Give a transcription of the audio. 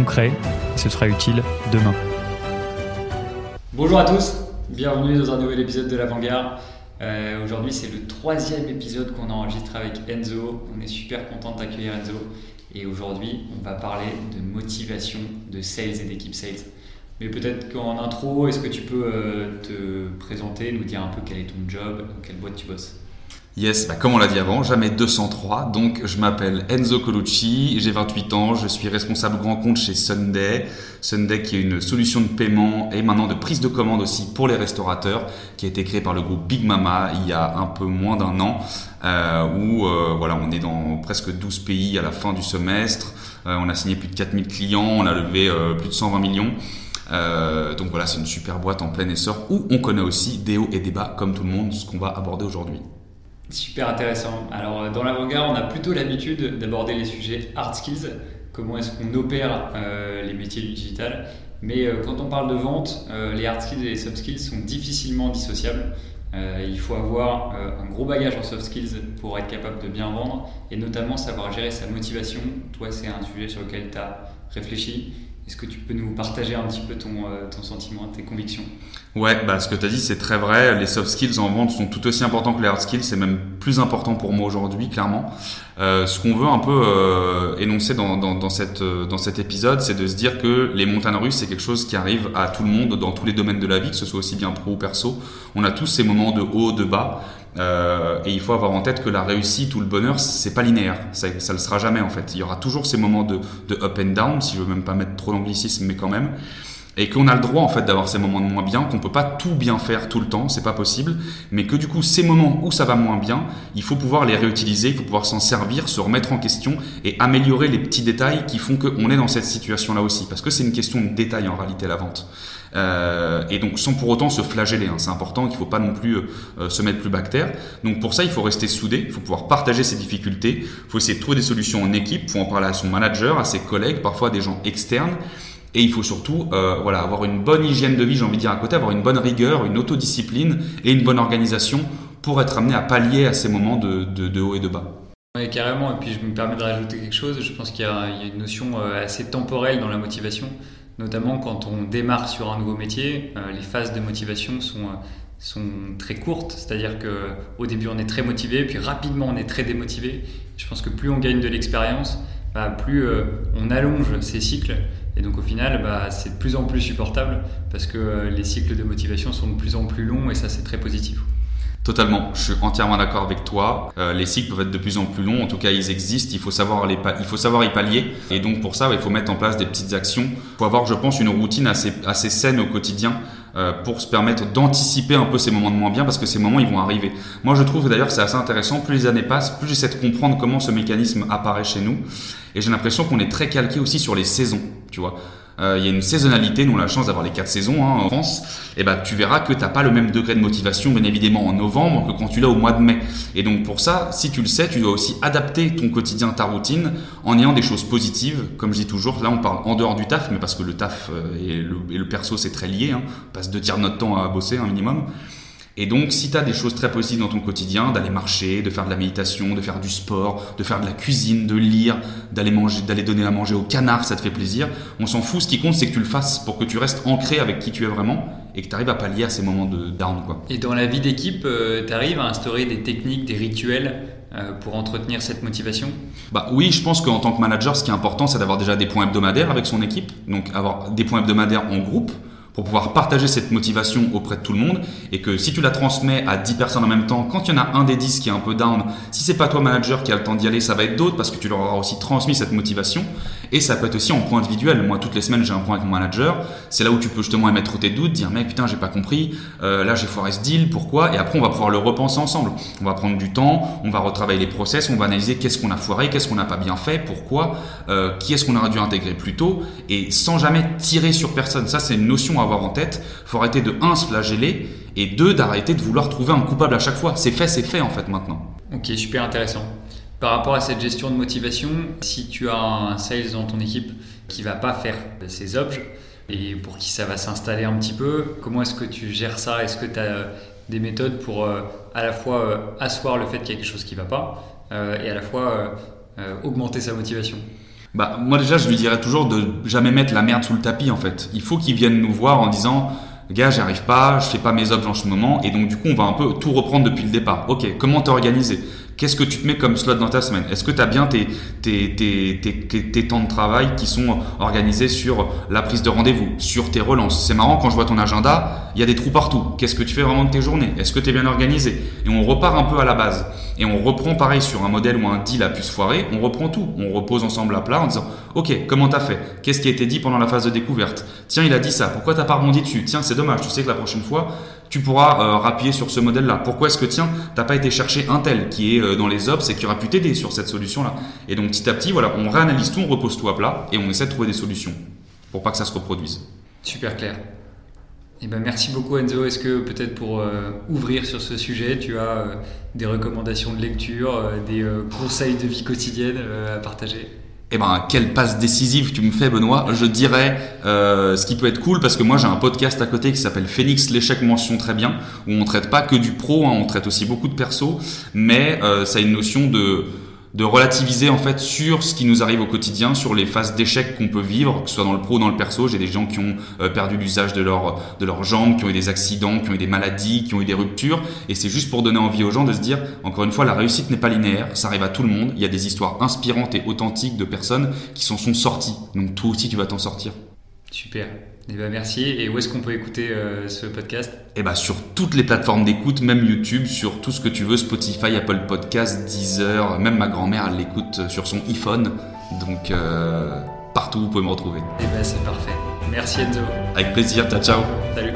concret et ce sera utile demain. Bonjour à tous, bienvenue dans un nouvel épisode de l'Avant-Garde. Euh, Aujourd'hui, c'est le troisième épisode qu'on enregistre avec Enzo. On est super content de t'accueillir, Enzo. Et aujourd'hui, on va parler de motivation de sales et d'équipe sales. Mais peut-être qu'en intro, est-ce que tu peux euh, te présenter, nous dire un peu quel est ton job, dans quelle boîte tu bosses? Yes, bah comme on l'a dit avant, jamais 203. Donc, je m'appelle Enzo Colucci, j'ai 28 ans, je suis responsable grand compte chez Sunday. Sunday qui est une solution de paiement et maintenant de prise de commande aussi pour les restaurateurs, qui a été créé par le groupe Big Mama il y a un peu moins d'un an, euh, où euh, voilà, on est dans presque 12 pays à la fin du semestre. Euh, on a signé plus de 4000 clients, on a levé euh, plus de 120 millions. Euh, donc voilà, c'est une super boîte en plein essor où on connaît aussi des hauts et des bas, comme tout le monde, ce qu'on va aborder aujourd'hui. Super intéressant. Alors, euh, dans l'avant-garde, on a plutôt l'habitude d'aborder les sujets hard skills, comment est-ce qu'on opère euh, les métiers du digital. Mais euh, quand on parle de vente, les hard skills et les soft skills sont difficilement dissociables. Il faut avoir un gros bagage en soft skills pour être capable de bien vendre et notamment savoir gérer sa motivation. Toi, c'est un sujet sur lequel tu as réfléchi. Est-ce que tu peux nous partager un petit peu ton, euh, ton sentiment, tes convictions? Ouais, bah ce que tu as dit, c'est très vrai. Les soft skills en vente sont tout aussi importants que les hard skills. C'est même plus important pour moi aujourd'hui, clairement. Euh, ce qu'on veut un peu euh, énoncer dans, dans, dans, cette, dans cet épisode, c'est de se dire que les montagnes russes, c'est quelque chose qui arrive à tout le monde dans tous les domaines de la vie, que ce soit aussi bien pro ou perso. On a tous ces moments de haut, de bas. Euh, et il faut avoir en tête que la réussite ou le bonheur, c'est pas linéaire. Ça, ça le sera jamais en fait. Il y aura toujours ces moments de, de up and down, si je veux même pas mettre trop d'anglicisme, mais quand même. Et qu'on a le droit en fait d'avoir ces moments de moins bien, qu'on peut pas tout bien faire tout le temps, c'est pas possible. Mais que du coup, ces moments où ça va moins bien, il faut pouvoir les réutiliser, il faut pouvoir s'en servir, se remettre en question et améliorer les petits détails qui font qu'on est dans cette situation-là aussi. Parce que c'est une question de détail en réalité la vente. Euh, et donc sans pour autant se flageller, hein. c'est important qu'il faut pas non plus euh, se mettre plus bactère. Donc pour ça, il faut rester soudé, il faut pouvoir partager ses difficultés, il faut essayer de trouver des solutions en équipe, il faut en parler à son manager, à ses collègues, parfois à des gens externes. Et il faut surtout euh, voilà, avoir une bonne hygiène de vie, j'ai envie de dire à côté, avoir une bonne rigueur, une autodiscipline et une bonne organisation pour être amené à pallier à ces moments de, haut et de bas. Oui, carrément. Et puis je me permets de rajouter quelque chose. Je pense qu'il y, a une notion euh, assez temporelle dans la motivation, notamment quand on démarre sur un nouveau métier. Euh, les phases de motivation sont, sont très courtes, c'est-à-dire qu'au début on est très motivé, puis rapidement on est très démotivé. Je pense que plus on gagne de l'expérience, bah, plus on allonge ces cycles. Et donc au final, bah, c'est de plus en plus supportable parce que euh, les cycles de motivation sont de plus en plus longs et ça c'est très positif. Totalement, je suis entièrement d'accord avec toi. Euh, les cycles peuvent être de plus en plus longs, en tout cas ils existent, il faut savoir, les il faut savoir y pallier. Et donc pour ça, il faut mettre en place des petites actions. Il faut avoir, je pense, une routine assez, assez saine au quotidien euh, pour se permettre d'anticiper un peu ces moments de moins bien parce que ces moments ils vont arriver. Moi je trouve d'ailleurs c'est assez intéressant, plus les années passent, plus j'essaie de comprendre comment ce mécanisme apparaît chez nous. Et j'ai l'impression qu'on est très calqué aussi sur les saisons, tu vois. Euh, il y a une saisonnalité, nous on a la chance d'avoir les quatre saisons hein, en France, et ben tu verras que t'as pas le même degré de motivation bien évidemment en novembre que quand tu l'as au mois de mai. Et donc pour ça, si tu le sais, tu dois aussi adapter ton quotidien, ta routine, en ayant des choses positives, comme je dis toujours, là on parle en dehors du taf, mais parce que le taf euh, et le, et le perso c'est très lié, hein, on passe de notre temps à bosser un minimum. Et donc, si tu as des choses très positives dans ton quotidien, d'aller marcher, de faire de la méditation, de faire du sport, de faire de la cuisine, de lire, d'aller manger, d'aller donner à manger au canard, ça te fait plaisir. On s'en fout. Ce qui compte, c'est que tu le fasses pour que tu restes ancré avec qui tu es vraiment et que tu arrives à pallier à ces moments de down, quoi. Et dans la vie d'équipe, euh, tu arrives à instaurer des techniques, des rituels euh, pour entretenir cette motivation? Bah oui, je pense qu'en tant que manager, ce qui est important, c'est d'avoir déjà des points hebdomadaires avec son équipe. Donc avoir des points hebdomadaires en groupe pour pouvoir partager cette motivation auprès de tout le monde et que si tu la transmets à 10 personnes en même temps, quand il y en a un des 10 qui est un peu down, si c'est pas toi manager qui a le temps d'y aller, ça va être d'autres parce que tu leur auras aussi transmis cette motivation et ça peut être aussi en point individuel. Moi, toutes les semaines, j'ai un point avec mon manager. C'est là où tu peux justement émettre tes doutes, dire mec, putain, j'ai pas compris. Euh, là, j'ai foiré ce deal. Pourquoi? Et après, on va pouvoir le repenser ensemble. On va prendre du temps, on va retravailler les process, on va analyser qu'est-ce qu'on a foiré, qu'est-ce qu'on n'a pas bien fait, pourquoi, euh, qui est-ce qu'on aurait dû intégrer plus tôt, et sans jamais tirer sur personne. Ça, c'est une notion avoir en tête. Faut arrêter de un se flageller et deux d'arrêter de vouloir trouver un coupable à chaque fois. C'est fait, c'est fait en fait maintenant. Ok, super intéressant. Par rapport à cette gestion de motivation, si tu as un sales dans ton équipe qui va pas faire ses objets et pour qui ça va s'installer un petit peu, comment est-ce que tu gères ça? Est-ce que tu as des méthodes pour euh, à la fois euh, asseoir le fait qu'il y a quelque chose qui va pas euh, et à la fois augmenter sa motivation? Bah, moi déjà, je lui dirais toujours de jamais mettre la merde sous le tapis en fait. Il faut qu'il vienne nous voir en disant gars, j'arrive pas, je fais pas mes objets en ce moment, et donc du coup, on va un peu tout reprendre depuis le départ. Ok, comment t'es Qu'est-ce que tu te mets comme slot dans ta semaine? Est-ce que tu as bien tes, tes, tes, tes, temps de travail qui sont organisés sur la prise de rendez-vous, sur tes relances? C'est marrant, quand je vois ton agenda, il y a des trous partout. Qu'est-ce que tu fais vraiment de tes journées? Est-ce que tu es bien organisé? Et on repart un peu à la base. Et on reprend pareil sur un modèle où un deal a pu se foirer, on reprend tout. On repose ensemble à plat en disant Ok, comment t'as fait? Qu'est-ce qui a été dit pendant la phase de découverte? Tiens, il a dit ça, pourquoi t'as pas rebondi dessus? Tiens, c'est dommage, tu sais que la prochaine fois, tu pourras euh, rappuyer sur ce modèle-là. Pourquoi est-ce que tiens, t'as pas été chercher un tel qui est euh, dans les ops et qui aura pu t'aider sur cette solution-là? Et donc petit à petit, voilà, on réanalyse tout, on repose tout à plat et on essaie de trouver des solutions pour pas que ça se reproduise. Super clair. Eh ben, merci beaucoup Enzo. Est-ce que peut-être pour euh, ouvrir sur ce sujet, tu as des recommandations de lecture, des conseils de vie quotidienne à partager? Eh ben, quelle passe décisive tu me fais, Benoît. Je dirais euh, ce qui peut être cool parce que moi j'ai un podcast à côté qui s'appelle Phoenix l'échec mention très bien où on traite pas que du pro, hein, on traite aussi beaucoup de perso, mais euh, ça a une notion de de relativiser en fait sur ce qui nous arrive au quotidien, sur les phases d'échec qu'on peut vivre, que ce soit dans le pro ou dans le perso. J'ai des gens qui ont euh, perdu l'usage de, leur, de leurs jambes, qui ont eu des accidents, qui ont eu des maladies, qui ont eu des ruptures. Et c'est juste pour donner envie aux gens de se dire, encore une fois, la réussite n'est pas linéaire, ça arrive à tout le monde. Il y a des histoires inspirantes et authentiques de personnes qui s'en sont sorties. Donc toi aussi, tu vas t'en sortir. Super. Eh ben merci. Et où est-ce qu'on peut écouter euh, ce podcast? Eh ben sur toutes les plateformes d'écoute, même YouTube, sur tout ce que tu veux, Spotify, Apple Podcast, Deezer, même ma grand-mère elle l'écoute sur son iPhone. Donc euh, partout vous pouvez me retrouver. Eh ben c'est parfait. Merci Enzo. Avec plaisir. Ciao ciao. Salut.